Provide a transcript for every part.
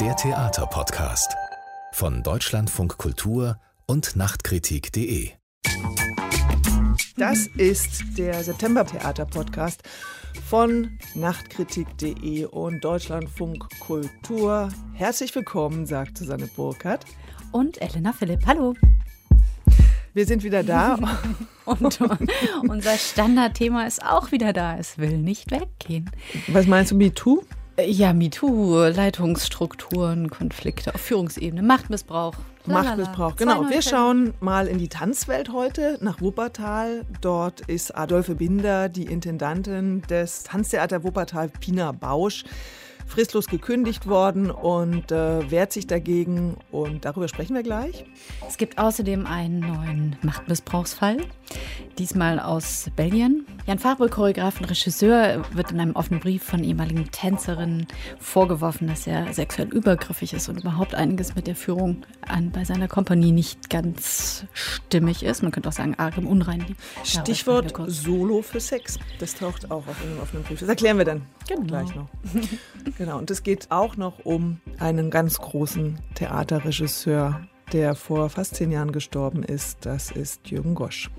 Der Theaterpodcast von Deutschlandfunk Kultur und Nachtkritik.de. Das ist der September-Theater-Podcast von Nachtkritik.de und Deutschlandfunk Kultur. Herzlich willkommen, sagt Susanne Burkhardt. Und Elena Philipp. Hallo. Wir sind wieder da. und unser Standardthema ist auch wieder da. Es will nicht weggehen. Was meinst du, MeToo? Ja, MeToo, Leitungsstrukturen, Konflikte auf Führungsebene, Machtmissbrauch. Machtmissbrauch, genau. Wir schauen mal in die Tanzwelt heute nach Wuppertal. Dort ist Adolphe Binder, die Intendantin des Tanztheater Wuppertal, Pina Bausch fristlos gekündigt worden und äh, wehrt sich dagegen. Und darüber sprechen wir gleich. Es gibt außerdem einen neuen Machtmissbrauchsfall, diesmal aus Belgien. Jan Fabel, Choreograf und Regisseur, wird in einem offenen Brief von ehemaligen Tänzerinnen vorgeworfen, dass er sexuell übergriffig ist und überhaupt einiges mit der Führung an, bei seiner Kompanie nicht ganz stimmig ist. Man könnte auch sagen, arg im Unreinen. Stichwort Solo für Sex. Das taucht auch auf einem offenen Brief. Das erklären wir dann genau. gleich noch. Genau, und es geht auch noch um einen ganz großen Theaterregisseur, der vor fast zehn Jahren gestorben ist. Das ist Jürgen Gosch.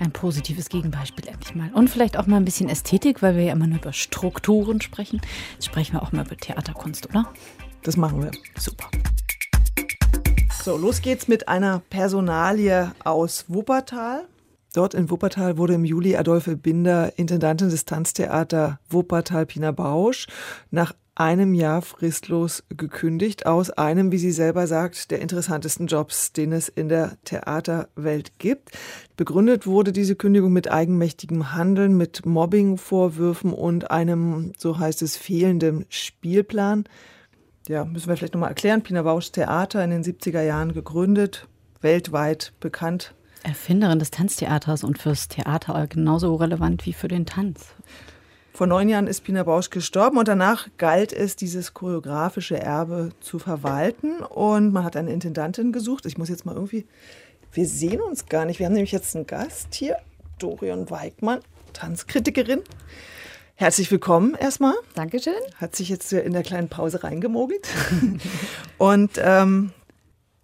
Ein positives Gegenbeispiel endlich mal. Und vielleicht auch mal ein bisschen Ästhetik, weil wir ja immer nur über Strukturen sprechen. Jetzt sprechen wir auch mal über Theaterkunst, oder? Das machen wir. Super. So, los geht's mit einer Personalie aus Wuppertal. Dort in Wuppertal wurde im Juli Adolphe Binder Intendantin des Tanztheater Wuppertal Pina Bausch nach einem Jahr fristlos gekündigt aus einem, wie sie selber sagt, der interessantesten Jobs, den es in der Theaterwelt gibt. Begründet wurde diese Kündigung mit eigenmächtigem Handeln, mit Mobbingvorwürfen und einem, so heißt es, fehlenden Spielplan. Ja, müssen wir vielleicht nochmal erklären. Pina Bausch Theater in den 70er Jahren gegründet, weltweit bekannt. Erfinderin des Tanztheaters und fürs Theater genauso relevant wie für den Tanz. Vor neun Jahren ist Pina Bausch gestorben und danach galt es, dieses choreografische Erbe zu verwalten. Und man hat eine Intendantin gesucht. Ich muss jetzt mal irgendwie. Wir sehen uns gar nicht. Wir haben nämlich jetzt einen Gast hier, Dorian Weigmann, Tanzkritikerin. Herzlich willkommen erstmal. Dankeschön. Hat sich jetzt in der kleinen Pause reingemogelt. und ähm,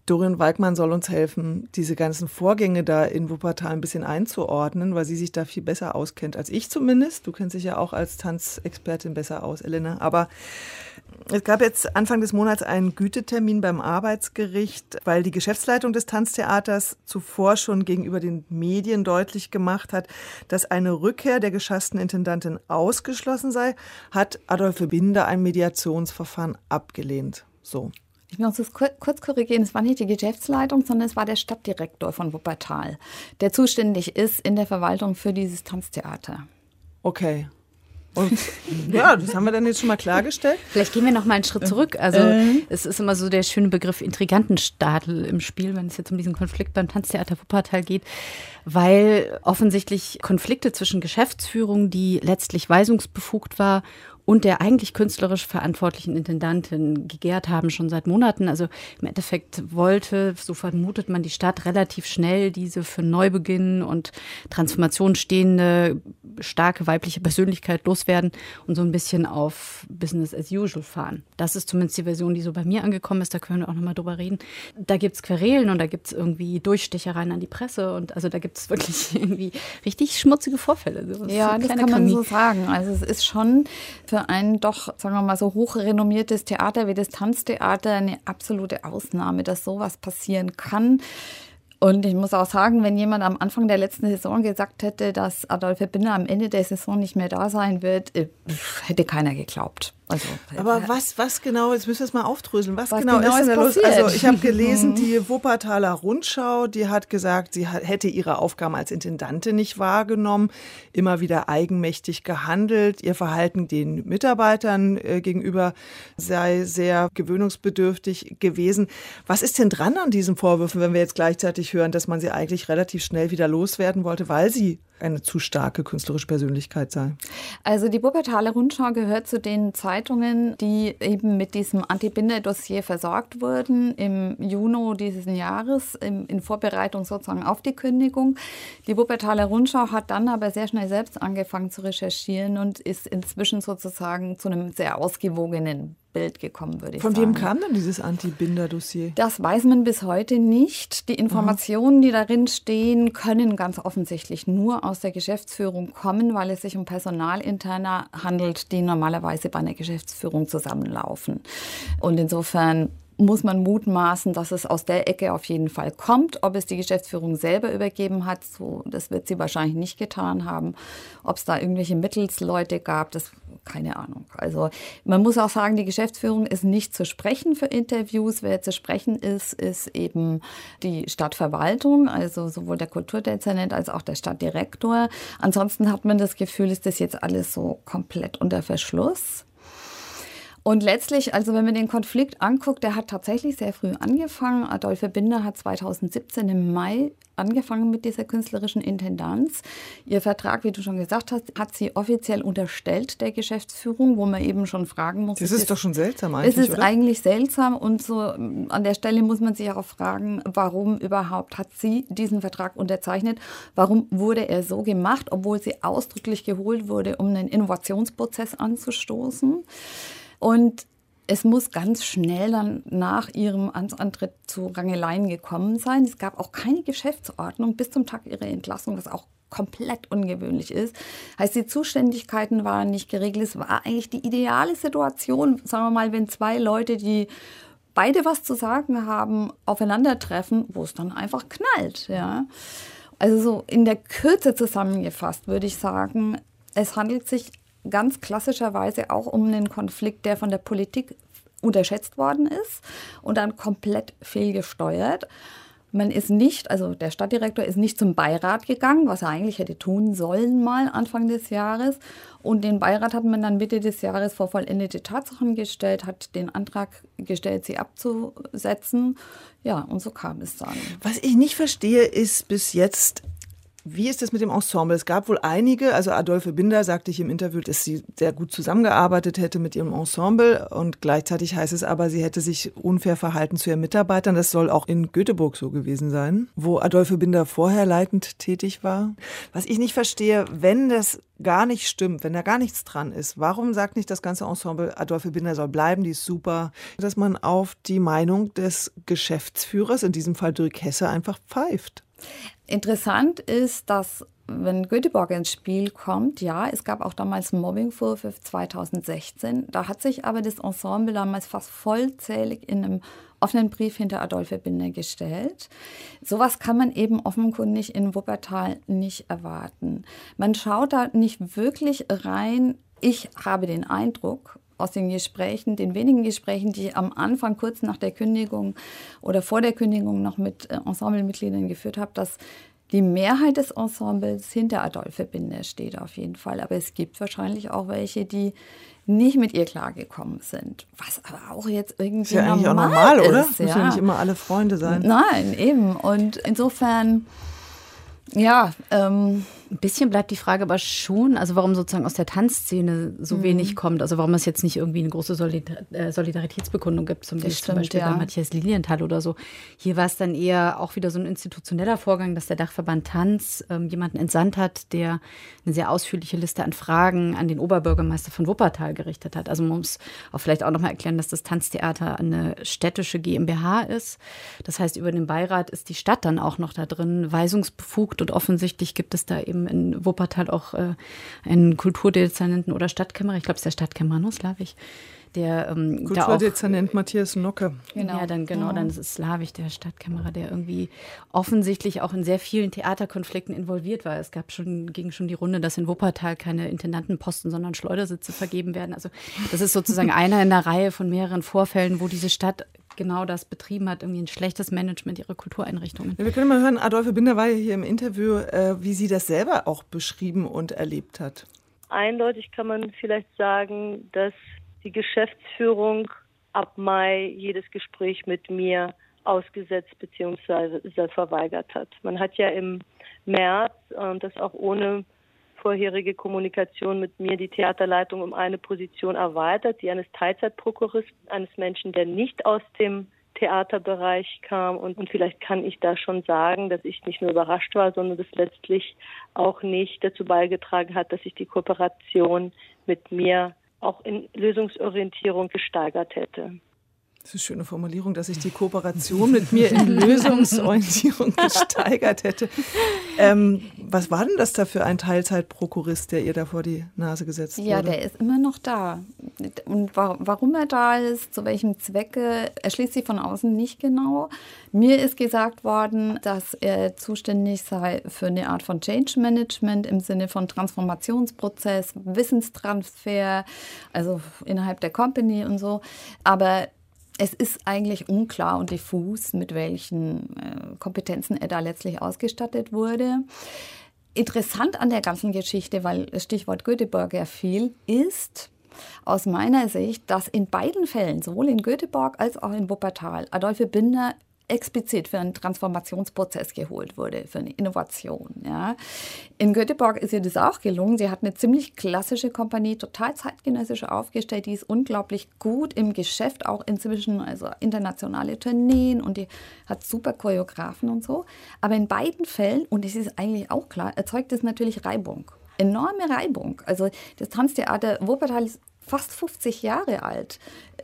Dorian Walkmann soll uns helfen, diese ganzen Vorgänge da in Wuppertal ein bisschen einzuordnen, weil sie sich da viel besser auskennt als ich zumindest. Du kennst dich ja auch als Tanzexpertin besser aus, Elena. Aber es gab jetzt Anfang des Monats einen Gütetermin beim Arbeitsgericht, weil die Geschäftsleitung des Tanztheaters zuvor schon gegenüber den Medien deutlich gemacht hat, dass eine Rückkehr der geschassten Intendantin ausgeschlossen sei, hat Adolphe Binder ein Mediationsverfahren abgelehnt. So. Ich muss es kurz korrigieren, es war nicht die Geschäftsleitung, sondern es war der Stadtdirektor von Wuppertal, der zuständig ist in der Verwaltung für dieses Tanztheater. Okay. Und ja, das haben wir dann jetzt schon mal klargestellt. Vielleicht gehen wir noch mal einen Schritt zurück. Also äh. es ist immer so der schöne Begriff Intrigantenstadel im Spiel, wenn es jetzt um diesen Konflikt beim Tanztheater Wuppertal geht, weil offensichtlich Konflikte zwischen Geschäftsführung, die letztlich weisungsbefugt war, und der eigentlich künstlerisch verantwortlichen Intendantin gegärt haben, schon seit Monaten. Also im Endeffekt wollte, so vermutet man, die Stadt relativ schnell diese für Neubeginn und Transformation stehende starke weibliche Persönlichkeit loswerden und so ein bisschen auf Business as usual fahren. Das ist zumindest die Version, die so bei mir angekommen ist. Da können wir auch nochmal drüber reden. Da gibt es Querelen und da gibt es irgendwie Durchstechereien an die Presse und also da gibt es wirklich irgendwie richtig schmutzige Vorfälle. So ja, das kann man so sagen. Also es ist schon für ein doch, sagen wir mal, so hochrenommiertes Theater wie das Tanztheater eine absolute Ausnahme, dass sowas passieren kann. Und ich muss auch sagen, wenn jemand am Anfang der letzten Saison gesagt hätte, dass Adolphe Binder am Ende der Saison nicht mehr da sein wird, äh, hätte keiner geglaubt. Also, Aber was, was genau, jetzt müssen wir es mal aufdröseln, was, was genau, genau, ist denn da los? Also ich habe gelesen, die Wuppertaler Rundschau, die hat gesagt, sie hätte ihre Aufgaben als Intendantin nicht wahrgenommen, immer wieder eigenmächtig gehandelt, ihr Verhalten den Mitarbeitern äh, gegenüber sei sehr gewöhnungsbedürftig gewesen. Was ist denn dran an diesen Vorwürfen, wenn wir jetzt gleichzeitig hören, dass man sie eigentlich relativ schnell wieder loswerden wollte, weil sie eine zu starke künstlerische Persönlichkeit sei? Also die Wuppertaler Rundschau gehört zu den Zeitungen, die eben mit diesem Anti-Binder-Dossier versorgt wurden im Juni dieses Jahres in, in Vorbereitung sozusagen auf die Kündigung. Die Wuppertaler Rundschau hat dann aber sehr schnell selbst angefangen zu recherchieren und ist inzwischen sozusagen zu einem sehr ausgewogenen Bild gekommen, würde ich Von sagen. wem kam denn dieses Anti-Binder-Dossier? Das weiß man bis heute nicht. Die Informationen, die darin stehen, können ganz offensichtlich nur aus der Geschäftsführung kommen, weil es sich um Personalinterner handelt, die normalerweise bei einer Geschäftsführung zusammenlaufen. Und insofern muss man mutmaßen, dass es aus der Ecke auf jeden Fall kommt. Ob es die Geschäftsführung selber übergeben hat, so, das wird sie wahrscheinlich nicht getan haben. Ob es da irgendwelche Mittelsleute gab, das keine Ahnung. Also man muss auch sagen, die Geschäftsführung ist nicht zu sprechen für Interviews. Wer zu sprechen ist, ist eben die Stadtverwaltung, also sowohl der Kulturdezernent als auch der Stadtdirektor. Ansonsten hat man das Gefühl, ist das jetzt alles so komplett unter Verschluss. Und letztlich, also wenn man den Konflikt anguckt, der hat tatsächlich sehr früh angefangen. Adolphe Binder hat 2017 im Mai angefangen mit dieser künstlerischen Intendanz. Ihr Vertrag, wie du schon gesagt hast, hat sie offiziell unterstellt der Geschäftsführung, wo man eben schon fragen muss. Das ist, ist doch schon seltsam eigentlich. Es ist oder? eigentlich seltsam und so an der Stelle muss man sich auch fragen, warum überhaupt hat sie diesen Vertrag unterzeichnet? Warum wurde er so gemacht, obwohl sie ausdrücklich geholt wurde, um einen Innovationsprozess anzustoßen? Und es muss ganz schnell dann nach ihrem Amtsantritt zu Rangeleien gekommen sein. Es gab auch keine Geschäftsordnung bis zum Tag ihrer Entlassung, was auch komplett ungewöhnlich ist. Heißt, die Zuständigkeiten waren nicht geregelt. Es war eigentlich die ideale Situation, sagen wir mal, wenn zwei Leute, die beide was zu sagen haben, aufeinandertreffen, wo es dann einfach knallt. Ja. Also so in der Kürze zusammengefasst würde ich sagen, es handelt sich ganz klassischerweise auch um einen Konflikt, der von der Politik unterschätzt worden ist und dann komplett fehlgesteuert. Man ist nicht, also der Stadtdirektor ist nicht zum Beirat gegangen, was er eigentlich hätte tun sollen mal Anfang des Jahres. Und den Beirat hat man dann Mitte des Jahres vor vollendete Tatsachen gestellt, hat den Antrag gestellt, sie abzusetzen. Ja, und so kam es dann. Was ich nicht verstehe, ist bis jetzt, wie ist das mit dem Ensemble? Es gab wohl einige, also Adolphe Binder sagte ich im Interview, dass sie sehr gut zusammengearbeitet hätte mit ihrem Ensemble und gleichzeitig heißt es aber, sie hätte sich unfair verhalten zu ihren Mitarbeitern. Das soll auch in Göteborg so gewesen sein, wo Adolphe Binder vorher leitend tätig war. Was ich nicht verstehe, wenn das gar nicht stimmt, wenn da gar nichts dran ist, warum sagt nicht das ganze Ensemble, Adolphe Binder soll bleiben, die ist super, dass man auf die Meinung des Geschäftsführers, in diesem Fall Dirk Hesse, einfach pfeift? Interessant ist, dass wenn Göteborg ins Spiel kommt, ja, es gab auch damals einen Mobbingvorwurf 2016. Da hat sich aber das Ensemble damals fast vollzählig in einem offenen Brief hinter Adolphe Binder gestellt. Sowas kann man eben offenkundig in Wuppertal nicht erwarten. Man schaut da nicht wirklich rein. Ich habe den Eindruck, aus den Gesprächen, den wenigen Gesprächen, die ich am Anfang kurz nach der Kündigung oder vor der Kündigung noch mit Ensemblemitgliedern geführt habe, dass die Mehrheit des Ensembles hinter Adolphe Binder steht auf jeden Fall. Aber es gibt wahrscheinlich auch welche, die nicht mit ihr klargekommen sind. Was aber auch jetzt irgendwie ist ja eigentlich normal auch normal, ist, oder? Ja. Müssen ja nicht immer alle Freunde sein. Nein, eben. Und insofern, ja, ähm, ein bisschen bleibt die Frage aber schon, also warum sozusagen aus der Tanzszene so mhm. wenig kommt, also warum es jetzt nicht irgendwie eine große Solidar äh, Solidaritätsbekundung gibt, zum, das zum stimmt, Beispiel ja. bei Matthias Lilienthal oder so. Hier war es dann eher auch wieder so ein institutioneller Vorgang, dass der Dachverband Tanz ähm, jemanden entsandt hat, der eine sehr ausführliche Liste an Fragen an den Oberbürgermeister von Wuppertal gerichtet hat. Also man muss auch vielleicht auch nochmal erklären, dass das Tanztheater eine städtische GmbH ist. Das heißt, über den Beirat ist die Stadt dann auch noch da drin weisungsbefugt und offensichtlich gibt es da eben in Wuppertal auch äh, einen Kulturdezernenten oder Stadtkämmerer, ich glaube, es ist der Stadtkämmerer, ne, slawisch, der ähm, Kulturdezernent Matthias Nocke. Genau. Ja, dann genau, dann ist es slawisch, der Stadtkämmerer, der irgendwie offensichtlich auch in sehr vielen Theaterkonflikten involviert war. Es gab schon, ging schon die Runde, dass in Wuppertal keine Intendantenposten, sondern Schleudersitze vergeben werden. Also das ist sozusagen einer in der Reihe von mehreren Vorfällen, wo diese Stadt genau das betrieben hat, irgendwie ein schlechtes Management ihrer Kultureinrichtungen. Wir können mal hören, Adolphe Binder war ja hier im Interview, äh, wie sie das selber auch beschrieben und erlebt hat. Eindeutig kann man vielleicht sagen, dass die Geschäftsführung ab Mai jedes Gespräch mit mir ausgesetzt bzw. verweigert hat. Man hat ja im März, und das auch ohne vorherige Kommunikation mit mir, die Theaterleitung um eine Position erweitert, die eines Teilzeitprokuristen, eines Menschen, der nicht aus dem Theaterbereich kam. Und, und vielleicht kann ich da schon sagen, dass ich nicht nur überrascht war, sondern das letztlich auch nicht dazu beigetragen hat, dass sich die Kooperation mit mir auch in Lösungsorientierung gesteigert hätte. Das ist eine schöne Formulierung, dass sich die Kooperation mit mir in Lösungsorientierung gesteigert hätte. Ähm, was war denn das da für ein Teilzeitprokurist, der ihr da vor die Nase gesetzt wurde? Ja, der ist immer noch da. Und warum er da ist, zu welchem Zwecke, erschließt sich von außen nicht genau. Mir ist gesagt worden, dass er zuständig sei für eine Art von Change Management im Sinne von Transformationsprozess, Wissenstransfer, also innerhalb der Company und so. Aber es ist eigentlich unklar und diffus, mit welchen äh, Kompetenzen er da letztlich ausgestattet wurde. Interessant an der ganzen Geschichte, weil Stichwort Göteborg ja fiel, ist aus meiner Sicht, dass in beiden Fällen, sowohl in Göteborg als auch in Wuppertal, Adolphe Binder explizit für einen Transformationsprozess geholt wurde, für eine Innovation. Ja. In Göteborg ist ihr das auch gelungen. Sie hat eine ziemlich klassische Kompanie, total zeitgenössisch aufgestellt. Die ist unglaublich gut im Geschäft, auch inzwischen, also internationale Tourneen und die hat super Choreografen und so. Aber in beiden Fällen, und es ist eigentlich auch klar, erzeugt es natürlich Reibung. Enorme Reibung. Also das Tanztheater Wuppertal ist fast 50 Jahre alt.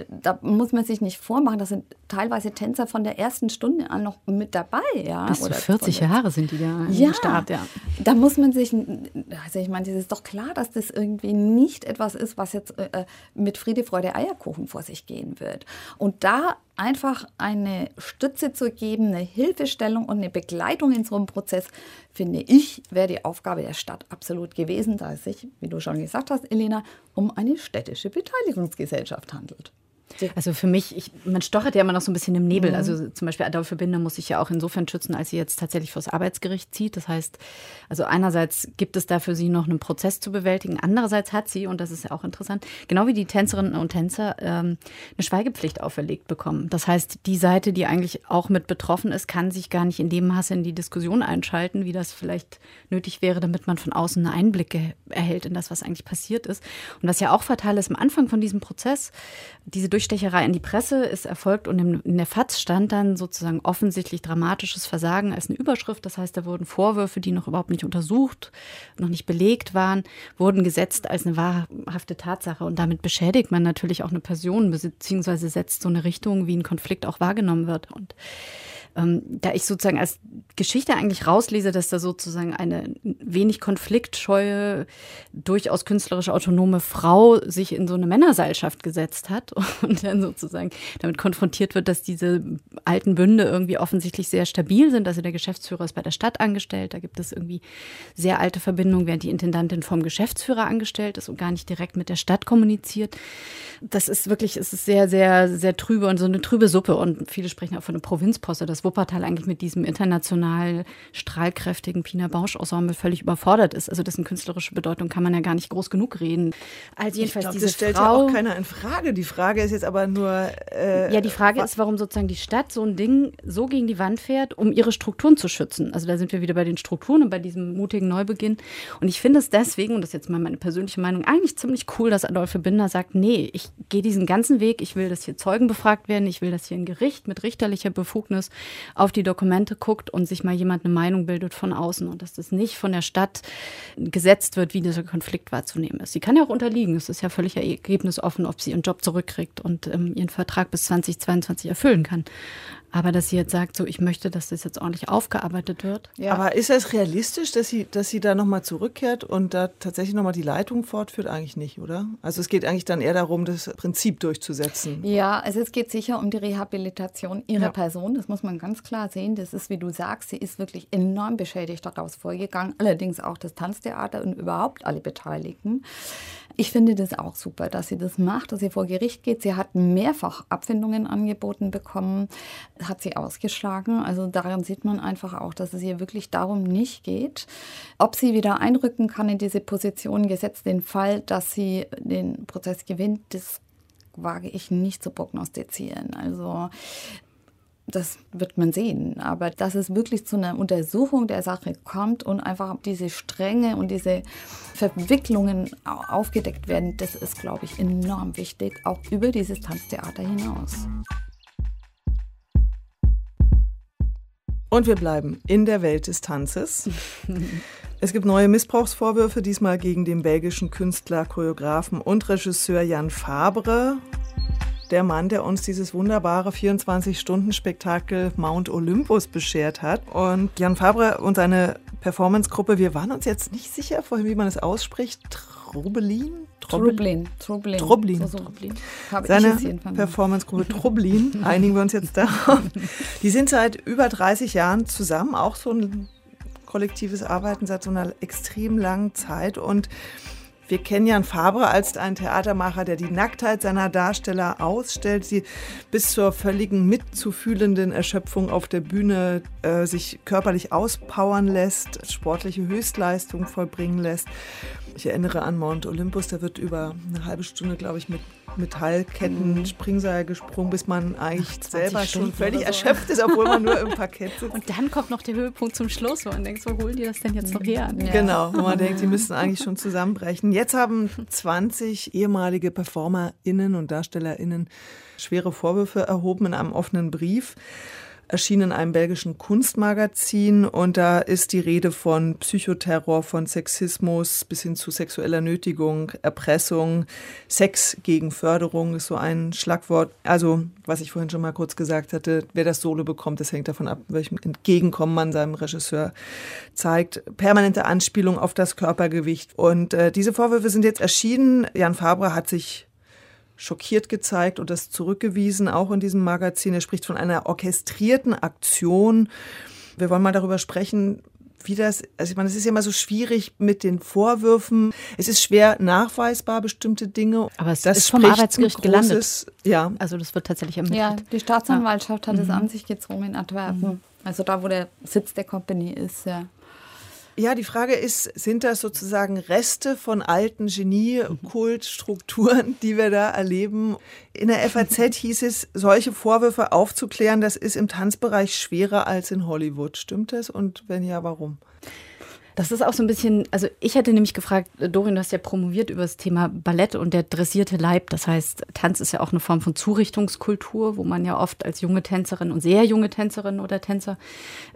Da muss man sich nicht vormachen, da sind teilweise Tänzer von der ersten Stunde an noch mit dabei. Ja? Bis zu 40 Jahre sind die da ja, im Start. Ja, da muss man sich, also ich meine, es ist doch klar, dass das irgendwie nicht etwas ist, was jetzt äh, mit Friede, Freude, Eierkuchen vor sich gehen wird. Und da einfach eine Stütze zu geben, eine Hilfestellung und eine Begleitung in so einem Prozess, finde ich, wäre die Aufgabe der Stadt absolut gewesen, da es sich, wie du schon gesagt hast, Elena, um eine städtische Beteiligungsgesellschaft handelt. Also für mich, ich, man stochert ja immer noch so ein bisschen im Nebel. Mhm. Also zum Beispiel Adolphe Binder muss sich ja auch insofern schützen, als sie jetzt tatsächlich vors Arbeitsgericht zieht. Das heißt, also einerseits gibt es da für sie noch einen Prozess zu bewältigen. Andererseits hat sie, und das ist ja auch interessant, genau wie die Tänzerinnen und Tänzer, ähm, eine Schweigepflicht auferlegt bekommen. Das heißt, die Seite, die eigentlich auch mit betroffen ist, kann sich gar nicht in dem Maße in die Diskussion einschalten, wie das vielleicht nötig wäre, damit man von außen eine Einblicke erhält in das, was eigentlich passiert ist. Und was ja auch fatal ist, am Anfang von diesem Prozess, diese Durchstecherei in die Presse ist erfolgt und in der FAZ stand dann sozusagen offensichtlich dramatisches Versagen als eine Überschrift. Das heißt, da wurden Vorwürfe, die noch überhaupt nicht untersucht, noch nicht belegt waren, wurden gesetzt als eine wahrhafte Tatsache. Und damit beschädigt man natürlich auch eine Person, beziehungsweise setzt so eine Richtung, wie ein Konflikt auch wahrgenommen wird. Und ähm, da ich sozusagen als Geschichte eigentlich rauslese, dass da sozusagen eine wenig konfliktscheue, durchaus künstlerisch autonome Frau sich in so eine Männerseilschaft gesetzt hat und dann sozusagen damit konfrontiert wird, dass diese alten Bünde irgendwie offensichtlich sehr stabil sind. Also der Geschäftsführer ist bei der Stadt angestellt, da gibt es irgendwie sehr alte Verbindungen, während die Intendantin vom Geschäftsführer angestellt ist und gar nicht direkt mit der Stadt kommuniziert. Das ist wirklich, es ist sehr, sehr, sehr trübe und so eine trübe Suppe und viele sprechen auch von einer Provinzposse, dass Wuppertal eigentlich mit diesem international strahlkräftigen Pina Bausch Ensemble völlig überfordert ist. Also dessen künstlerische Bedeutung kann man ja gar nicht groß genug reden. Also jedenfalls glaub, diese das stellt Frau, ja auch keiner in Frage. Die Frage ist jetzt aber nur äh, Ja, die Frage ist, warum sozusagen die Stadt so ein Ding so gegen die Wand fährt, um ihre Strukturen zu schützen. Also da sind wir wieder bei den Strukturen und bei diesem mutigen Neubeginn. Und ich finde es deswegen, und das ist jetzt mal meine persönliche Meinung, eigentlich ziemlich cool, dass Adolphe Binder sagt, nee, ich gehe diesen ganzen Weg, ich will, dass hier Zeugen befragt werden, ich will, dass hier ein Gericht mit richterlicher Befugnis auf die Dokumente guckt und sich mal jemand eine Meinung bildet von außen und dass das nicht von der Stadt gesetzt wird, wie dieser Konflikt wahrzunehmen ist. Sie kann ja auch unterliegen. Es ist ja völlig ergebnisoffen, ob sie ihren Job zurückkriegt und ähm, ihren Vertrag bis 2022 erfüllen kann. Aber dass sie jetzt sagt, so ich möchte, dass das jetzt ordentlich aufgearbeitet wird. Ja. Aber ist es realistisch, dass sie, dass sie da nochmal zurückkehrt und da tatsächlich nochmal die Leitung fortführt? Eigentlich nicht, oder? Also es geht eigentlich dann eher darum, das Prinzip durchzusetzen. Ja, also es geht sicher um die Rehabilitation ihrer ja. Person. Das muss man ganz klar sehen. Das ist, wie du sagst, sie ist wirklich enorm beschädigt daraus vorgegangen. Allerdings auch das Tanztheater und überhaupt alle Beteiligten. Ich finde das auch super, dass sie das macht, dass sie vor Gericht geht. Sie hat mehrfach Abfindungen angeboten bekommen, hat sie ausgeschlagen. Also daran sieht man einfach auch, dass es ihr wirklich darum nicht geht. Ob sie wieder einrücken kann in diese Position, gesetzt den Fall, dass sie den Prozess gewinnt, das wage ich nicht zu prognostizieren. Also das wird man sehen. Aber dass es wirklich zu einer Untersuchung der Sache kommt und einfach diese Stränge und diese Verwicklungen aufgedeckt werden, das ist, glaube ich, enorm wichtig, auch über dieses Tanztheater hinaus. Und wir bleiben in der Welt des Tanzes. Es gibt neue Missbrauchsvorwürfe, diesmal gegen den belgischen Künstler, Choreografen und Regisseur Jan Fabre der Mann, der uns dieses wunderbare 24-Stunden-Spektakel Mount Olympus beschert hat. Und Jan Fabre und seine Performance-Gruppe, wir waren uns jetzt nicht sicher vorhin, wie man es ausspricht. Trobelin? Trublin. Trublin. Trublin. So, so. Seine Performance-Gruppe Trublin, einigen wir uns jetzt darauf. Die sind seit über 30 Jahren zusammen, auch so ein kollektives Arbeiten seit so einer extrem langen Zeit und wir kennen Jan Fabre als einen Theatermacher, der die Nacktheit seiner Darsteller ausstellt, sie bis zur völligen mitzufühlenden Erschöpfung auf der Bühne äh, sich körperlich auspowern lässt, sportliche Höchstleistung vollbringen lässt. Ich erinnere an Mount Olympus, da wird über eine halbe Stunde, glaube ich, mit Metallketten, mhm. Springseil gesprungen, bis man eigentlich selber schon völlig so. erschöpft ist, obwohl man nur im Parkett sitzt. Und dann kommt noch der Höhepunkt zum Schluss, wo man denkt, wo holen die das denn jetzt noch her? Ja. Genau, wo man denkt, die müssten eigentlich schon zusammenbrechen. Jetzt haben 20 ehemalige PerformerInnen und DarstellerInnen schwere Vorwürfe erhoben in einem offenen Brief erschien in einem belgischen Kunstmagazin und da ist die Rede von Psychoterror, von Sexismus bis hin zu sexueller Nötigung, Erpressung, Sex gegen Förderung ist so ein Schlagwort. Also, was ich vorhin schon mal kurz gesagt hatte, wer das Solo bekommt, das hängt davon ab, welchem Entgegenkommen man seinem Regisseur zeigt. Permanente Anspielung auf das Körpergewicht. Und äh, diese Vorwürfe sind jetzt erschienen. Jan Fabre hat sich schockiert gezeigt und das zurückgewiesen, auch in diesem Magazin. Er spricht von einer orchestrierten Aktion. Wir wollen mal darüber sprechen, wie das, also ich meine, es ist ja immer so schwierig mit den Vorwürfen. Es ist schwer nachweisbar, bestimmte Dinge. Aber es das ist vom Arbeitsgericht großes, gelandet. Ja. Also das wird tatsächlich ermittelt. Ja, die Staatsanwaltschaft ja. hat es mhm. an sich gezogen in Antwerpen. Mhm. Also da, wo der Sitz der Company ist, ja. Ja, die Frage ist, sind das sozusagen Reste von alten Genie-Kultstrukturen, die wir da erleben? In der FAZ hieß es, solche Vorwürfe aufzuklären, das ist im Tanzbereich schwerer als in Hollywood. Stimmt das? Und wenn ja, warum? Das ist auch so ein bisschen, also ich hätte nämlich gefragt, Dorin, du hast ja promoviert über das Thema Ballett und der dressierte Leib. Das heißt, Tanz ist ja auch eine Form von Zurichtungskultur, wo man ja oft als junge Tänzerin und sehr junge Tänzerin oder Tänzer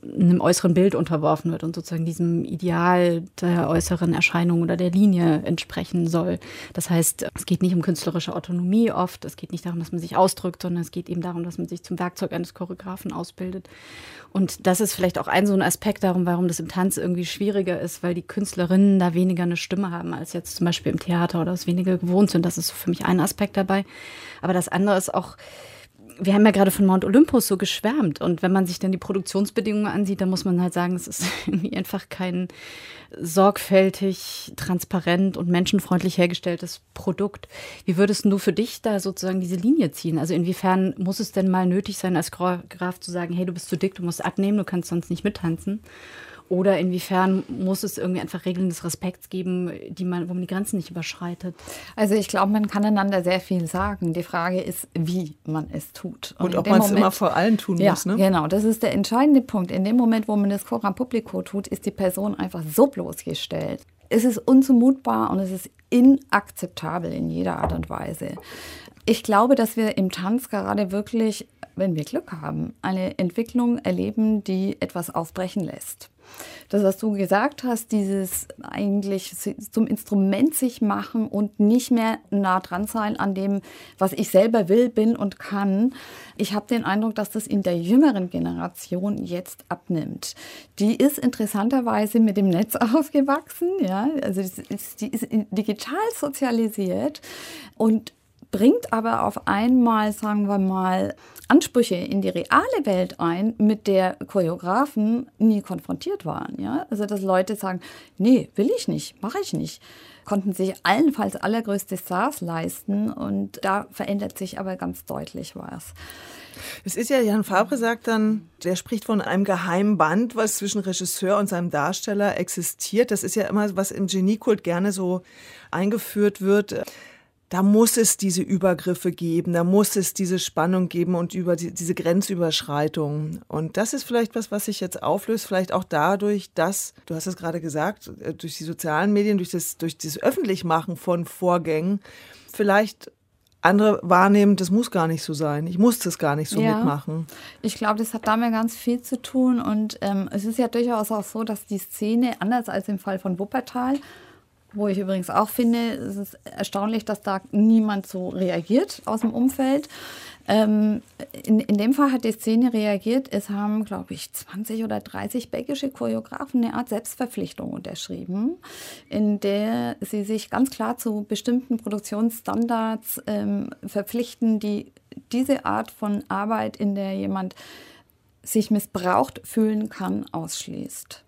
einem äußeren Bild unterworfen wird und sozusagen diesem Ideal der äußeren Erscheinung oder der Linie entsprechen soll. Das heißt, es geht nicht um künstlerische Autonomie oft, es geht nicht darum, dass man sich ausdrückt, sondern es geht eben darum, dass man sich zum Werkzeug eines Choreografen ausbildet. Und das ist vielleicht auch ein so ein Aspekt darum, warum das im Tanz irgendwie schwieriger ist, weil die Künstlerinnen da weniger eine Stimme haben als jetzt zum Beispiel im Theater oder es weniger gewohnt sind. Das ist für mich ein Aspekt dabei. Aber das andere ist auch, wir haben ja gerade von Mount Olympus so geschwärmt. Und wenn man sich dann die Produktionsbedingungen ansieht, dann muss man halt sagen, es ist irgendwie einfach kein sorgfältig, transparent und menschenfreundlich hergestelltes Produkt. Wie würdest du für dich da sozusagen diese Linie ziehen? Also inwiefern muss es denn mal nötig sein, als Choreograf zu sagen, hey, du bist zu dick, du musst abnehmen, du kannst sonst nicht mittanzen? Oder inwiefern muss es irgendwie einfach Regeln des Respekts geben, die man, wo man die Grenzen nicht überschreitet? Also ich glaube, man kann einander sehr viel sagen. Die Frage ist, wie man es tut. Und, Und ob man es immer vor allen tun ja, muss. Ne? Genau, das ist der entscheidende Punkt. In dem Moment, wo man das Coram Publico tut, ist die Person einfach so bloßgestellt. Es ist unzumutbar und es ist inakzeptabel in jeder Art und Weise. Ich glaube, dass wir im Tanz gerade wirklich, wenn wir Glück haben, eine Entwicklung erleben, die etwas aufbrechen lässt das, was du gesagt hast, dieses eigentlich zum Instrument sich machen und nicht mehr nah dran sein an dem, was ich selber will, bin und kann. Ich habe den Eindruck, dass das in der jüngeren Generation jetzt abnimmt. Die ist interessanterweise mit dem Netz aufgewachsen, ja, also die ist digital sozialisiert und bringt aber auf einmal, sagen wir mal, Ansprüche in die reale Welt ein, mit der Choreografen nie konfrontiert waren. Ja? Also dass Leute sagen, nee, will ich nicht, mache ich nicht konnten sich allenfalls allergrößte Stars leisten und da verändert sich aber ganz deutlich was. Es ist ja, Jan Fabre sagt dann, der spricht von einem geheimen Band, was zwischen Regisseur und seinem Darsteller existiert. Das ist ja immer, was im Geniekult gerne so eingeführt wird da muss es diese Übergriffe geben, da muss es diese Spannung geben und über die, diese Grenzüberschreitung. Und das ist vielleicht was, was sich jetzt auflöst, vielleicht auch dadurch, dass, du hast es gerade gesagt, äh, durch die sozialen Medien, durch das, durch das Öffentlichmachen von Vorgängen, vielleicht andere wahrnehmen, das muss gar nicht so sein. Ich muss das gar nicht so ja. mitmachen. Ich glaube, das hat damit ganz viel zu tun. Und ähm, es ist ja durchaus auch so, dass die Szene, anders als im Fall von Wuppertal, wo ich übrigens auch finde, es ist erstaunlich, dass da niemand so reagiert aus dem Umfeld. Ähm, in, in dem Fall hat die Szene reagiert. Es haben, glaube ich, 20 oder 30 belgische Choreografen eine Art Selbstverpflichtung unterschrieben, in der sie sich ganz klar zu bestimmten Produktionsstandards ähm, verpflichten, die diese Art von Arbeit, in der jemand sich missbraucht fühlen kann, ausschließt.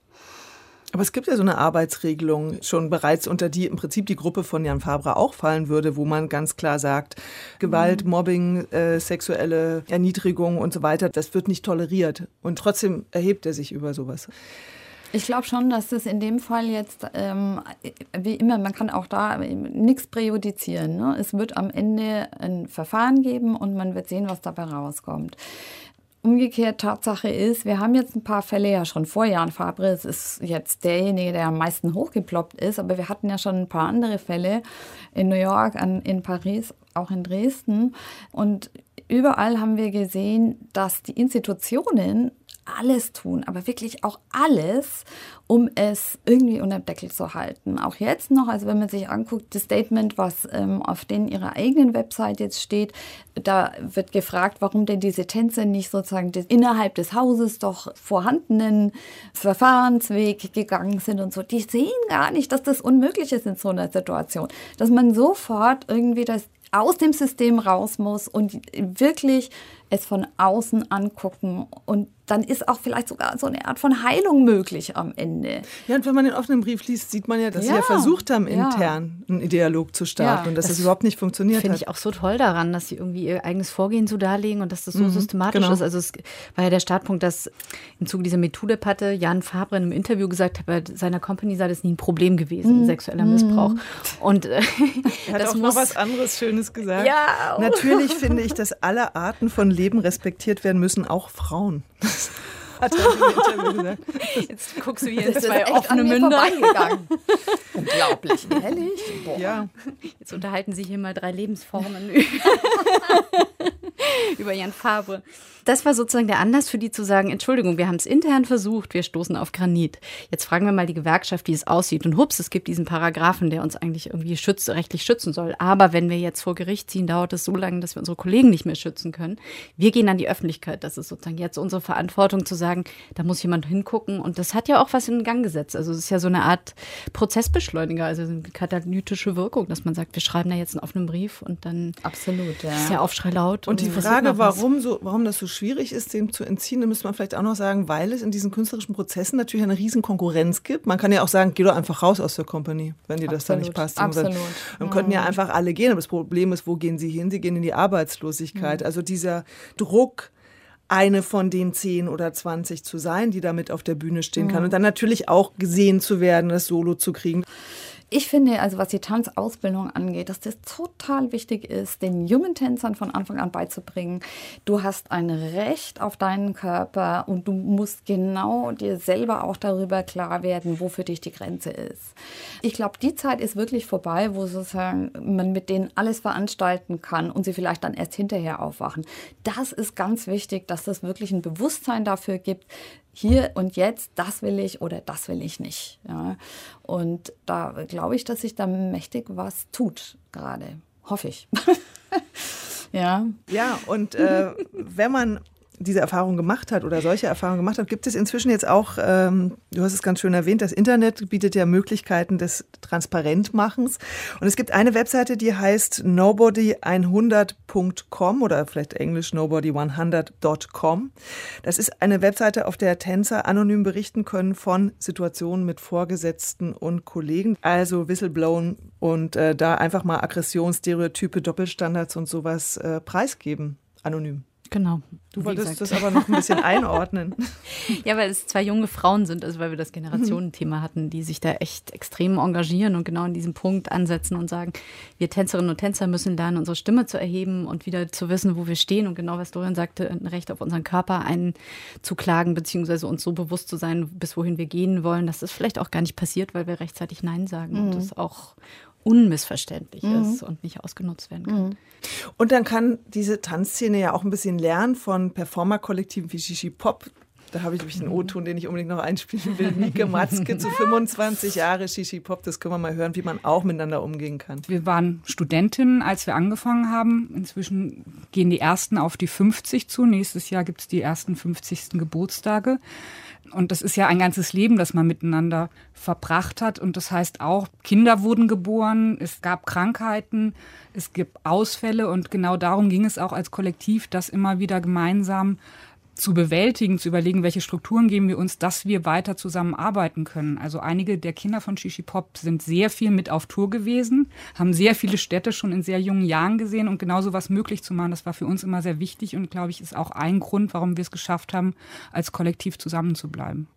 Aber es gibt ja so eine Arbeitsregelung schon bereits, unter die im Prinzip die Gruppe von Jan Fabre auch fallen würde, wo man ganz klar sagt, Gewalt, mhm. Mobbing, äh, sexuelle Erniedrigung und so weiter, das wird nicht toleriert. Und trotzdem erhebt er sich über sowas. Ich glaube schon, dass das in dem Fall jetzt, ähm, wie immer, man kann auch da nichts präjudizieren. Ne? Es wird am Ende ein Verfahren geben und man wird sehen, was dabei rauskommt. Umgekehrt Tatsache ist, wir haben jetzt ein paar Fälle ja schon vor Jan Fabre. Es ist jetzt derjenige, der am meisten hochgeploppt ist, aber wir hatten ja schon ein paar andere Fälle in New York, in Paris, auch in Dresden. Und überall haben wir gesehen, dass die Institutionen alles tun, aber wirklich auch alles, um es irgendwie unter dem Deckel zu halten. Auch jetzt noch, also wenn man sich anguckt, das Statement, was ähm, auf den ihrer eigenen Website jetzt steht, da wird gefragt, warum denn diese Tänze nicht sozusagen des, innerhalb des Hauses doch vorhandenen Verfahrensweg gegangen sind und so. Die sehen gar nicht, dass das unmöglich ist in so einer Situation, dass man sofort irgendwie das aus dem System raus muss und wirklich es von außen angucken und dann ist auch vielleicht sogar so eine Art von Heilung möglich am Ende. Ja, und wenn man den offenen Brief liest, sieht man ja, dass ja, sie ja versucht haben, intern ja. einen Dialog zu starten ja, und dass das, das überhaupt nicht funktioniert Finde ich auch so toll daran, dass sie irgendwie ihr eigenes Vorgehen so darlegen und dass das so mhm, systematisch genau. ist. Also es war ja der Startpunkt, dass im Zuge dieser Methode-Debatte Jan Fabre in einem Interview gesagt hat, bei seiner Company sei das nie ein Problem gewesen, mhm. sexueller Missbrauch. Mhm. Und äh, er hat das auch muss, noch was anderes Schönes gesagt. Ja. Natürlich finde ich, dass alle Arten von Leben respektiert werden müssen, auch Frauen. Hat er im Interview gesagt. Jetzt guckst du hier in zwei offene Münder. Unglaublich, ehrlich? Boah. Ja. Jetzt unterhalten sich hier mal drei Lebensformen über Jan Fabre. Das war sozusagen der Anlass für die zu sagen, Entschuldigung, wir haben es intern versucht, wir stoßen auf Granit. Jetzt fragen wir mal die Gewerkschaft, wie es aussieht. Und hups, es gibt diesen Paragraphen, der uns eigentlich irgendwie schütz, rechtlich schützen soll. Aber wenn wir jetzt vor Gericht ziehen, dauert es so lange, dass wir unsere Kollegen nicht mehr schützen können. Wir gehen an die Öffentlichkeit. Das ist sozusagen jetzt unsere Verantwortung zu sagen, da muss jemand hingucken. Und das hat ja auch was in Gang gesetzt. Also es ist ja so eine Art Prozessbeschleuniger, also eine katalytische Wirkung, dass man sagt, wir schreiben da jetzt einen offenen Brief und dann Absolut, ja. ist der Aufschrei laut. Und, und die Frage, warum so, warum das so schwierig ist, dem zu entziehen, dann müsste man vielleicht auch noch sagen, weil es in diesen künstlerischen Prozessen natürlich eine riesen Konkurrenz gibt. Man kann ja auch sagen, geh doch einfach raus aus der Company, wenn dir das da nicht passt. Absolut. Dann könnten ja mhm. einfach alle gehen. Aber das Problem ist, wo gehen sie hin? Sie gehen in die Arbeitslosigkeit. Mhm. Also dieser Druck, eine von den zehn oder zwanzig zu sein, die damit auf der Bühne stehen kann. Mhm. Und dann natürlich auch gesehen zu werden, das Solo zu kriegen. Ich finde, also was die Tanzausbildung angeht, dass das total wichtig ist, den jungen Tänzern von Anfang an beizubringen. Du hast ein Recht auf deinen Körper und du musst genau dir selber auch darüber klar werden, wo für dich die Grenze ist. Ich glaube, die Zeit ist wirklich vorbei, wo sozusagen man mit denen alles veranstalten kann und sie vielleicht dann erst hinterher aufwachen. Das ist ganz wichtig, dass es wirklich ein Bewusstsein dafür gibt, hier und jetzt, das will ich oder das will ich nicht. Ja. Und da glaube ich, dass sich da mächtig was tut gerade. Hoffe ich. ja. Ja, und äh, wenn man diese Erfahrung gemacht hat oder solche Erfahrungen gemacht hat, gibt es inzwischen jetzt auch, ähm, du hast es ganz schön erwähnt, das Internet bietet ja Möglichkeiten des Transparentmachens. Und es gibt eine Webseite, die heißt nobody100.com oder vielleicht englisch nobody100.com. Das ist eine Webseite, auf der Tänzer anonym berichten können von Situationen mit Vorgesetzten und Kollegen, also Whistleblown und äh, da einfach mal Aggression, Stereotype, Doppelstandards und sowas äh, preisgeben, anonym. Genau. Du wolltest das aber noch ein bisschen einordnen. ja, weil es zwei junge Frauen sind, also weil wir das Generationenthema hatten, die sich da echt extrem engagieren und genau in diesem Punkt ansetzen und sagen, wir Tänzerinnen und Tänzer müssen lernen, unsere Stimme zu erheben und wieder zu wissen, wo wir stehen und genau was Dorian sagte, ein Recht auf unseren Körper einzuklagen, beziehungsweise uns so bewusst zu sein, bis wohin wir gehen wollen, dass das vielleicht auch gar nicht passiert, weil wir rechtzeitig Nein sagen mhm. und das auch unmissverständlich mhm. ist und nicht ausgenutzt werden kann. Mhm. Und dann kann diese Tanzszene ja auch ein bisschen lernen von Performerkollektiven wie Shishi Pop. Da habe ich nämlich einen O-Ton, den ich unbedingt noch einspielen will. Mieke Matzke zu 25 Jahre Shishi Pop. Das können wir mal hören, wie man auch miteinander umgehen kann. Wir waren Studentinnen, als wir angefangen haben. Inzwischen gehen die ersten auf die 50 zu. Nächstes Jahr gibt es die ersten 50. Geburtstage. Und das ist ja ein ganzes Leben, das man miteinander verbracht hat. Und das heißt auch, Kinder wurden geboren, es gab Krankheiten, es gibt Ausfälle. Und genau darum ging es auch als Kollektiv, das immer wieder gemeinsam zu bewältigen, zu überlegen, welche Strukturen geben wir uns, dass wir weiter zusammenarbeiten können. Also einige der Kinder von Shishi Pop sind sehr viel mit auf Tour gewesen, haben sehr viele Städte schon in sehr jungen Jahren gesehen und genauso was möglich zu machen, das war für uns immer sehr wichtig und glaube ich ist auch ein Grund, warum wir es geschafft haben, als Kollektiv zusammenzubleiben.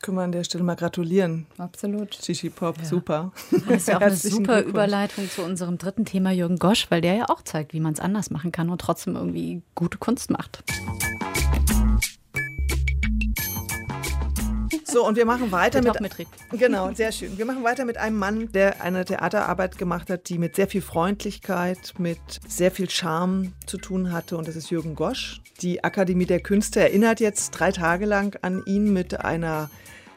Können wir an der Stelle mal gratulieren. Absolut. Shishi Pop, ja. super. Das ist ja auch eine super Überleitung zu unserem dritten Thema Jürgen Gosch, weil der ja auch zeigt, wie man es anders machen kann und trotzdem irgendwie gute Kunst macht. So, und wir machen weiter mit, mit Genau, sehr schön. Wir machen weiter mit einem Mann, der eine Theaterarbeit gemacht hat, die mit sehr viel Freundlichkeit, mit sehr viel Charme zu tun hatte. Und das ist Jürgen Gosch. Die Akademie der Künste erinnert jetzt drei Tage lang an ihn mit einer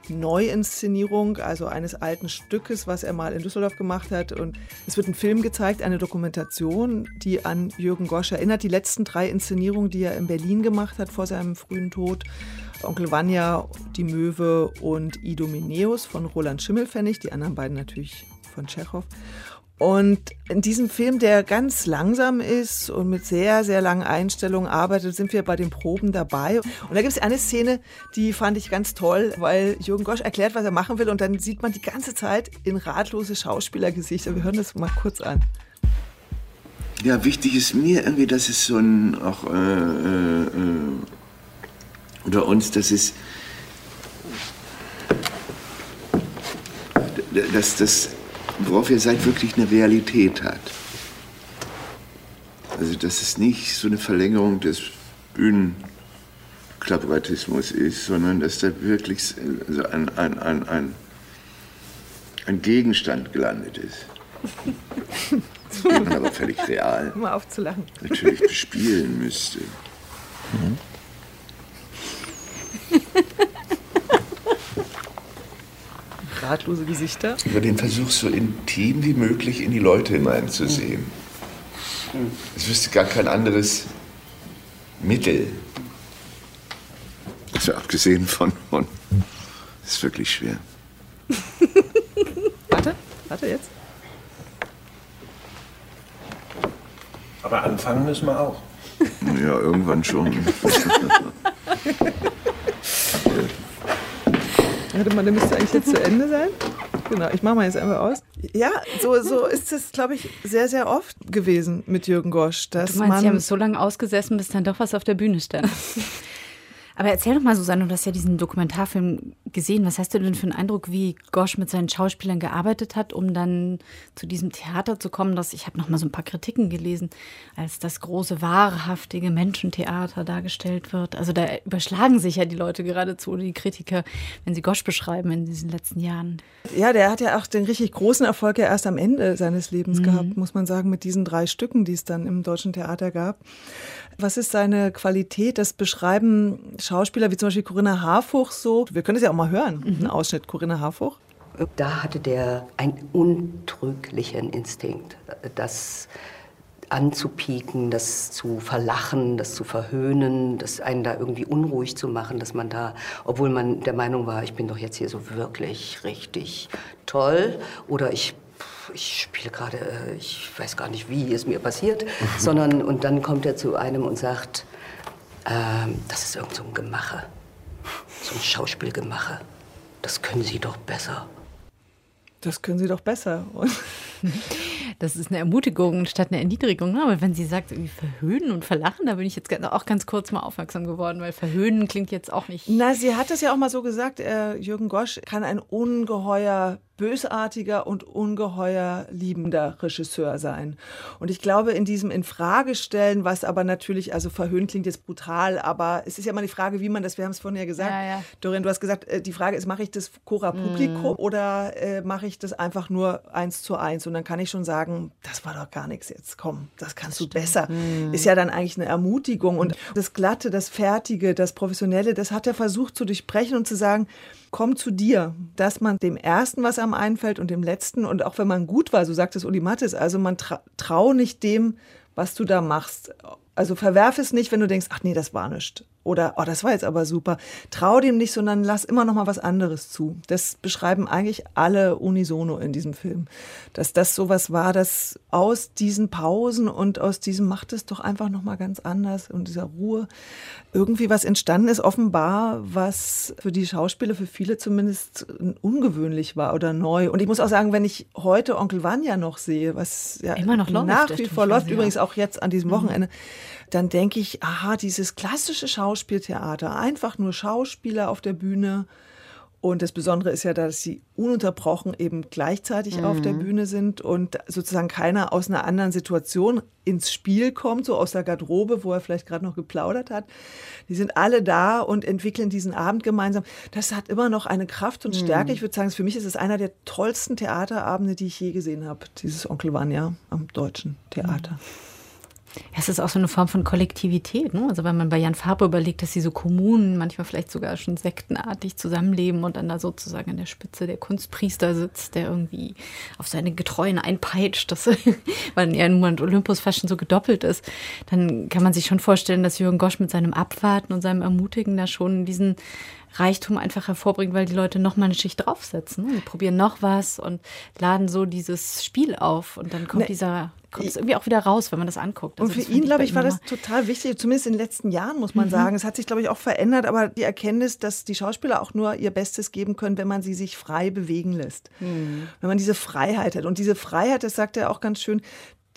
Neuinszenierung, also eines alten Stückes, was er mal in Düsseldorf gemacht hat. Und es wird ein Film gezeigt, eine Dokumentation, die an Jürgen Gosch erinnert. Die letzten drei Inszenierungen, die er in Berlin gemacht hat vor seinem frühen Tod. Onkel Vanya, Die Möwe und Idomeneus von Roland Schimmelfennig, die anderen beiden natürlich von Tschechow. Und in diesem Film, der ganz langsam ist und mit sehr, sehr langen Einstellungen arbeitet, sind wir bei den Proben dabei. Und da gibt es eine Szene, die fand ich ganz toll, weil Jürgen Gosch erklärt, was er machen will. Und dann sieht man die ganze Zeit in ratlose Schauspielergesichter. Wir hören das mal kurz an. Ja, wichtig ist mir irgendwie, dass es so ein auch äh, äh, oder uns, dass es dass das, worauf ihr seid, wirklich eine Realität hat. Also dass es nicht so eine Verlängerung des Bühnenklapperatismus ist, sondern dass da wirklich also ein, ein, ein, ein, ein Gegenstand gelandet ist. Den man aber völlig real Mal aufzulachen. natürlich bespielen müsste. Mhm. Ratlose Gesichter. Über den Versuch, so intim wie möglich in die Leute hineinzusehen. Es wüsste gar kein anderes Mittel. Also abgesehen von, von ist wirklich schwer. warte, warte jetzt. Aber anfangen müssen wir auch. Ja, irgendwann schon. Warte mal, der müsste eigentlich jetzt zu Ende sein. Genau, ich mache mal jetzt einfach aus. Ja, so, so ist es, glaube ich, sehr, sehr oft gewesen mit Jürgen Gosch. Dass du meinst, man Sie haben so lange ausgesessen, bis dann doch was auf der Bühne stand. Aber erzähl doch mal, Susanne, du hast ja diesen Dokumentarfilm gesehen. Was hast du denn für einen Eindruck, wie Gosch mit seinen Schauspielern gearbeitet hat, um dann zu diesem Theater zu kommen? Dass ich habe noch mal so ein paar Kritiken gelesen, als das große wahrhaftige Menschentheater dargestellt wird. Also da überschlagen sich ja die Leute geradezu, die Kritiker, wenn sie Gosch beschreiben in diesen letzten Jahren. Ja, der hat ja auch den richtig großen Erfolg ja erst am Ende seines Lebens mhm. gehabt, muss man sagen, mit diesen drei Stücken, die es dann im deutschen Theater gab. Was ist seine Qualität? Das beschreiben Schauspieler wie zum Beispiel Corinna Harfuch so. Wir können es ja auch mal hören, mhm. einen Ausschnitt Corinna Harfuch. Da hatte der einen untrüglichen Instinkt, das anzupieken, das zu verlachen, das zu verhöhnen, das einen da irgendwie unruhig zu machen, dass man da, obwohl man der Meinung war, ich bin doch jetzt hier so wirklich richtig toll oder ich ich spiele gerade, äh, ich weiß gar nicht, wie es mir passiert, sondern und dann kommt er zu einem und sagt, ähm, das ist irgend so ein Gemache, so ein Schauspielgemache. Das können Sie doch besser. Das können Sie doch besser. das ist eine Ermutigung statt eine Erniedrigung. Ne? Aber wenn sie sagt, irgendwie verhöhnen und verlachen, da bin ich jetzt auch ganz kurz mal aufmerksam geworden, weil verhöhnen klingt jetzt auch nicht. Na, sie hat es ja auch mal so gesagt, äh, Jürgen Gosch kann ein ungeheuer bösartiger und ungeheuer liebender Regisseur sein. Und ich glaube, in diesem Infragestellen, was aber natürlich, also verhöhnt klingt jetzt brutal, aber es ist ja immer die Frage, wie man das, wir haben es vorhin ja gesagt, ja, ja. Dorian, du hast gesagt, äh, die Frage ist, mache ich das Cora Publico mm. oder äh, mache ich das einfach nur eins zu eins? Und dann kann ich schon sagen, das war doch gar nichts jetzt, komm, das kannst das du besser. Mm. Ist ja dann eigentlich eine Ermutigung. Und das Glatte, das Fertige, das Professionelle, das hat er versucht zu durchbrechen und zu sagen, komm zu dir, dass man dem Ersten was am einfällt und dem Letzten. Und auch wenn man gut war, so sagt es Uli Mattes, also man tra trau nicht dem, was du da machst. Also verwerf es nicht, wenn du denkst, ach nee, das war nichts. Oder, oh, das war jetzt aber super. Trau dem nicht, sondern lass immer noch mal was anderes zu. Das beschreiben eigentlich alle unisono in diesem Film. Dass das sowas war, dass aus diesen Pausen und aus diesem macht es doch einfach noch mal ganz anders und dieser Ruhe irgendwie was entstanden ist, offenbar, was für die Schauspieler, für viele zumindest ungewöhnlich war oder neu. Und ich muss auch sagen, wenn ich heute Onkel Vanya noch sehe, was ja immer noch läuft, nach wie vor läuft, übrigens auch jetzt an diesem mhm. Wochenende, dann denke ich, aha, dieses klassische Schauspieltheater, einfach nur Schauspieler auf der Bühne. Und das Besondere ist ja, dass sie ununterbrochen eben gleichzeitig mhm. auf der mhm. Bühne sind und sozusagen keiner aus einer anderen Situation ins Spiel kommt, so aus der Garderobe, wo er vielleicht gerade noch geplaudert hat. Die sind alle da und entwickeln diesen Abend gemeinsam. Das hat immer noch eine Kraft und Stärke. Mhm. Ich würde sagen, für mich ist es einer der tollsten Theaterabende, die ich je gesehen habe. Dieses Onkel Vanya am Deutschen Theater. Mhm. Es ist auch so eine Form von Kollektivität. Ne? Also wenn man bei Jan Faber überlegt, dass diese Kommunen manchmal vielleicht sogar schon sektenartig zusammenleben und dann da sozusagen an der Spitze der Kunstpriester sitzt, der irgendwie auf seine Getreuen einpeitscht, das, weil er nun und Olympus fast schon so gedoppelt ist, dann kann man sich schon vorstellen, dass Jürgen Gosch mit seinem Abwarten und seinem Ermutigen da schon diesen Reichtum einfach hervorbringt, weil die Leute noch mal eine Schicht draufsetzen. Die probieren noch was und laden so dieses Spiel auf und dann kommt ne, dieser kommt es irgendwie auch wieder raus, wenn man das anguckt. Also und für ihn, glaube ich, war das total wichtig, zumindest in den letzten Jahren, muss man mhm. sagen. Es hat sich, glaube ich, auch verändert, aber die Erkenntnis, dass die Schauspieler auch nur ihr Bestes geben können, wenn man sie sich frei bewegen lässt. Mhm. Wenn man diese Freiheit hat. Und diese Freiheit, das sagt er auch ganz schön,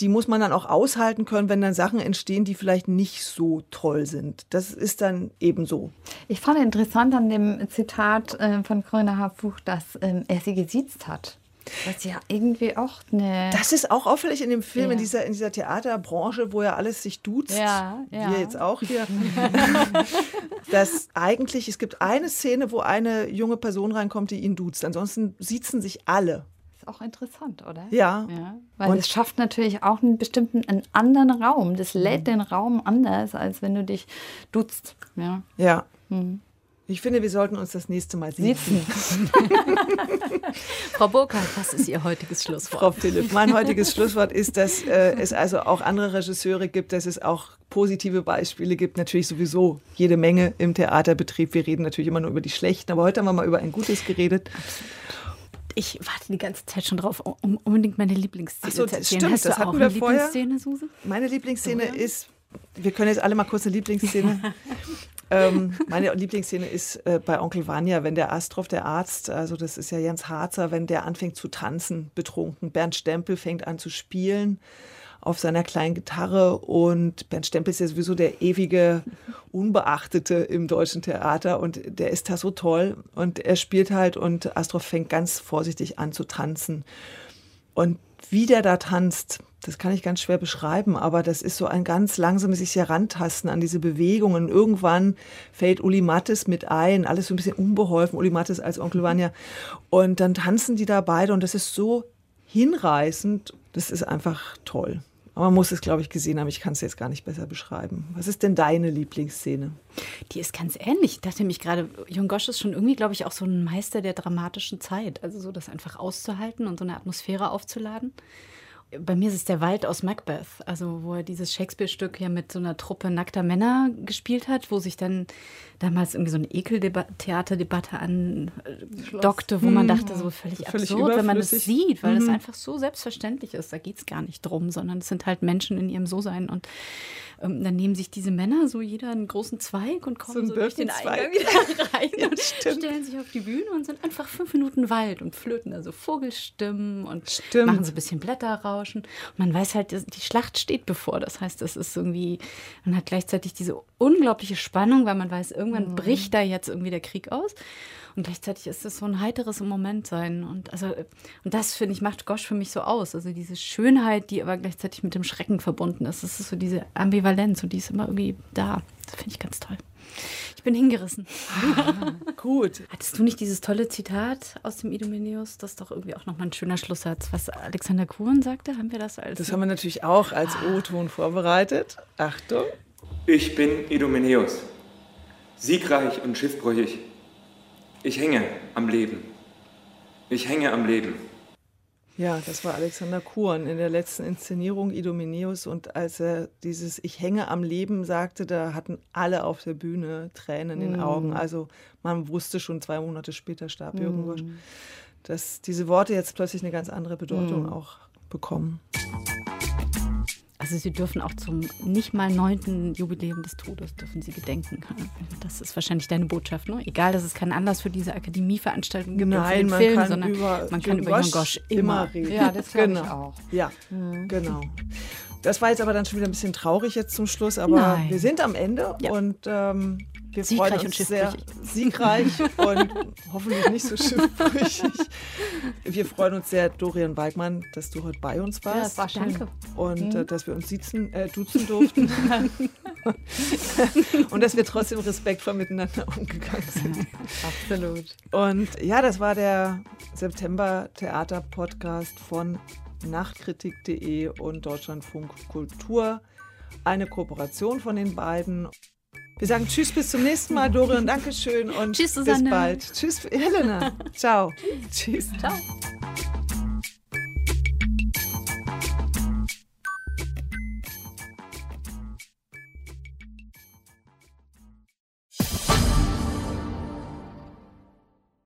die muss man dann auch aushalten können, wenn dann Sachen entstehen, die vielleicht nicht so toll sind. Das ist dann eben so. Ich fand interessant an dem Zitat äh, von Corinna Harfuch, dass ähm, er sie gesiezt hat. Das ist ja irgendwie auch eine. Das ist auch auffällig in dem Film, ja. in, dieser, in dieser Theaterbranche, wo ja alles sich duzt. Ja, ja. Wir jetzt auch hier. dass eigentlich, es gibt eine Szene, wo eine junge Person reinkommt, die ihn duzt. Ansonsten siezen sich alle auch interessant, oder? Ja. ja weil und es schafft natürlich auch einen bestimmten, einen anderen Raum. Das lädt mhm. den Raum anders, als wenn du dich duzt. Ja. Ja. Mhm. Ich finde, wir sollten uns das nächste Mal sitzen. Frau Burkhardt, was ist Ihr heutiges Schlusswort? Frau Philipp, mein heutiges Schlusswort ist, dass äh, es also auch andere Regisseure gibt, dass es auch positive Beispiele gibt. Natürlich sowieso jede Menge im Theaterbetrieb. Wir reden natürlich immer nur über die schlechten, aber heute haben wir mal über ein gutes geredet. Ich warte die ganze Zeit schon drauf, um unbedingt meine Lieblingsszene so, zu erzählen. Stimmt, Hast das du auch eine Lieblingsszene, Suse? Meine Lieblingsszene Oder? ist, wir können jetzt alle mal kurz eine Lieblingsszene ähm, meine Lieblingsszene ist äh, bei Onkel Vanya, wenn der Astroff, der Arzt, also das ist ja Jens Harzer, wenn der anfängt zu tanzen, betrunken. Bernd Stempel fängt an zu spielen auf seiner kleinen Gitarre und Bernd Stempel ist ja sowieso der ewige Unbeachtete im deutschen Theater und der ist da so toll und er spielt halt und Astroff fängt ganz vorsichtig an zu tanzen. Und wie der da tanzt, das kann ich ganz schwer beschreiben, aber das ist so ein ganz langsames sich herantasten an diese Bewegungen. Irgendwann fällt Uli Mattes mit ein, alles so ein bisschen unbeholfen, Uli Mattes als Onkel Vanya. Und dann tanzen die da beide und das ist so hinreißend, das ist einfach toll. Aber man muss es, glaube ich, gesehen haben. Ich kann es jetzt gar nicht besser beschreiben. Was ist denn deine Lieblingsszene? Die ist ganz ähnlich. Ich dachte mich gerade, Jung Gosch ist schon irgendwie, glaube ich, auch so ein Meister der dramatischen Zeit. Also so das einfach auszuhalten und so eine Atmosphäre aufzuladen bei mir ist es der Wald aus Macbeth, also wo er dieses Shakespeare-Stück ja mit so einer Truppe nackter Männer gespielt hat, wo sich dann damals irgendwie so eine Ekeltheaterdebatte andockte, wo man hm. dachte, so völlig, völlig absurd, wenn man das sieht, weil es mhm. einfach so selbstverständlich ist. Da geht es gar nicht drum, sondern es sind halt Menschen in ihrem So-Sein und ähm, dann nehmen sich diese Männer so jeder einen großen Zweig und kommen so, so durch den Eingang wieder rein ja, und stellen sich auf die Bühne und sind einfach fünf Minuten Wald und flöten also Vogelstimmen und stimmt. machen so ein bisschen Blätter raus austauschen. Und man weiß halt, die Schlacht steht bevor. Das heißt, es ist irgendwie, man hat gleichzeitig diese unglaubliche Spannung, weil man weiß, irgendwann mhm. bricht da jetzt irgendwie der Krieg aus. Und gleichzeitig ist es so ein heiteres Moment sein. Und also, und das finde ich, macht Gosch für mich so aus. Also diese Schönheit, die aber gleichzeitig mit dem Schrecken verbunden ist. Das ist so diese Ambivalenz und die ist immer irgendwie da. Das finde ich ganz toll. Ich bin hingerissen. Ah, gut. Hattest du nicht dieses tolle Zitat aus dem Idomeneus? Das ist doch irgendwie auch nochmal ein schöner Schlusssatz, was Alexander Kuhn sagte. Haben wir das als. Das haben wir natürlich auch als O-Ton vorbereitet. Achtung. Ich bin Idomeneus, siegreich und schiffbrüchig ich hänge am Leben. Ich hänge am Leben. Ja, das war Alexander Kuhn in der letzten Inszenierung Idomeneus. Und als er dieses Ich hänge am Leben sagte, da hatten alle auf der Bühne Tränen in den Augen. Mm. Also man wusste schon zwei Monate später starb Jürgen Gosch, mm. dass diese Worte jetzt plötzlich eine ganz andere Bedeutung mm. auch bekommen. Also Sie dürfen auch zum nicht mal neunten Jubiläum des Todes dürfen Sie gedenken. Das ist wahrscheinlich deine Botschaft, ne? Egal, dass es keinen Anlass für diese Akademieveranstaltung gibt Nein, man Film, kann sondern über man kann über Gosch immer, reden. Ja, das glaube genau. ich auch. Ja, mhm. genau. Das war jetzt aber dann schon wieder ein bisschen traurig jetzt zum Schluss, aber Nein. wir sind am Ende Ja. und ähm, wir Siegreich freuen uns sehr siegreich und hoffentlich nicht so schiffbrüchig. Wir freuen uns sehr, Dorian Weigmann, dass du heute bei uns warst. Ja, es war schön. Danke. Und äh, dass wir uns sitzen, äh, duzen durften. und dass wir trotzdem respektvoll miteinander umgegangen sind. Absolut. Und ja, das war der September-Theater-Podcast von nachtkritik.de und Deutschlandfunk Kultur. Eine Kooperation von den beiden. Wir sagen Tschüss, bis zum nächsten Mal, Dorian. Dankeschön und Tschüss, bis bald. Tschüss, Helena. Ciao. Tschüss. Ciao.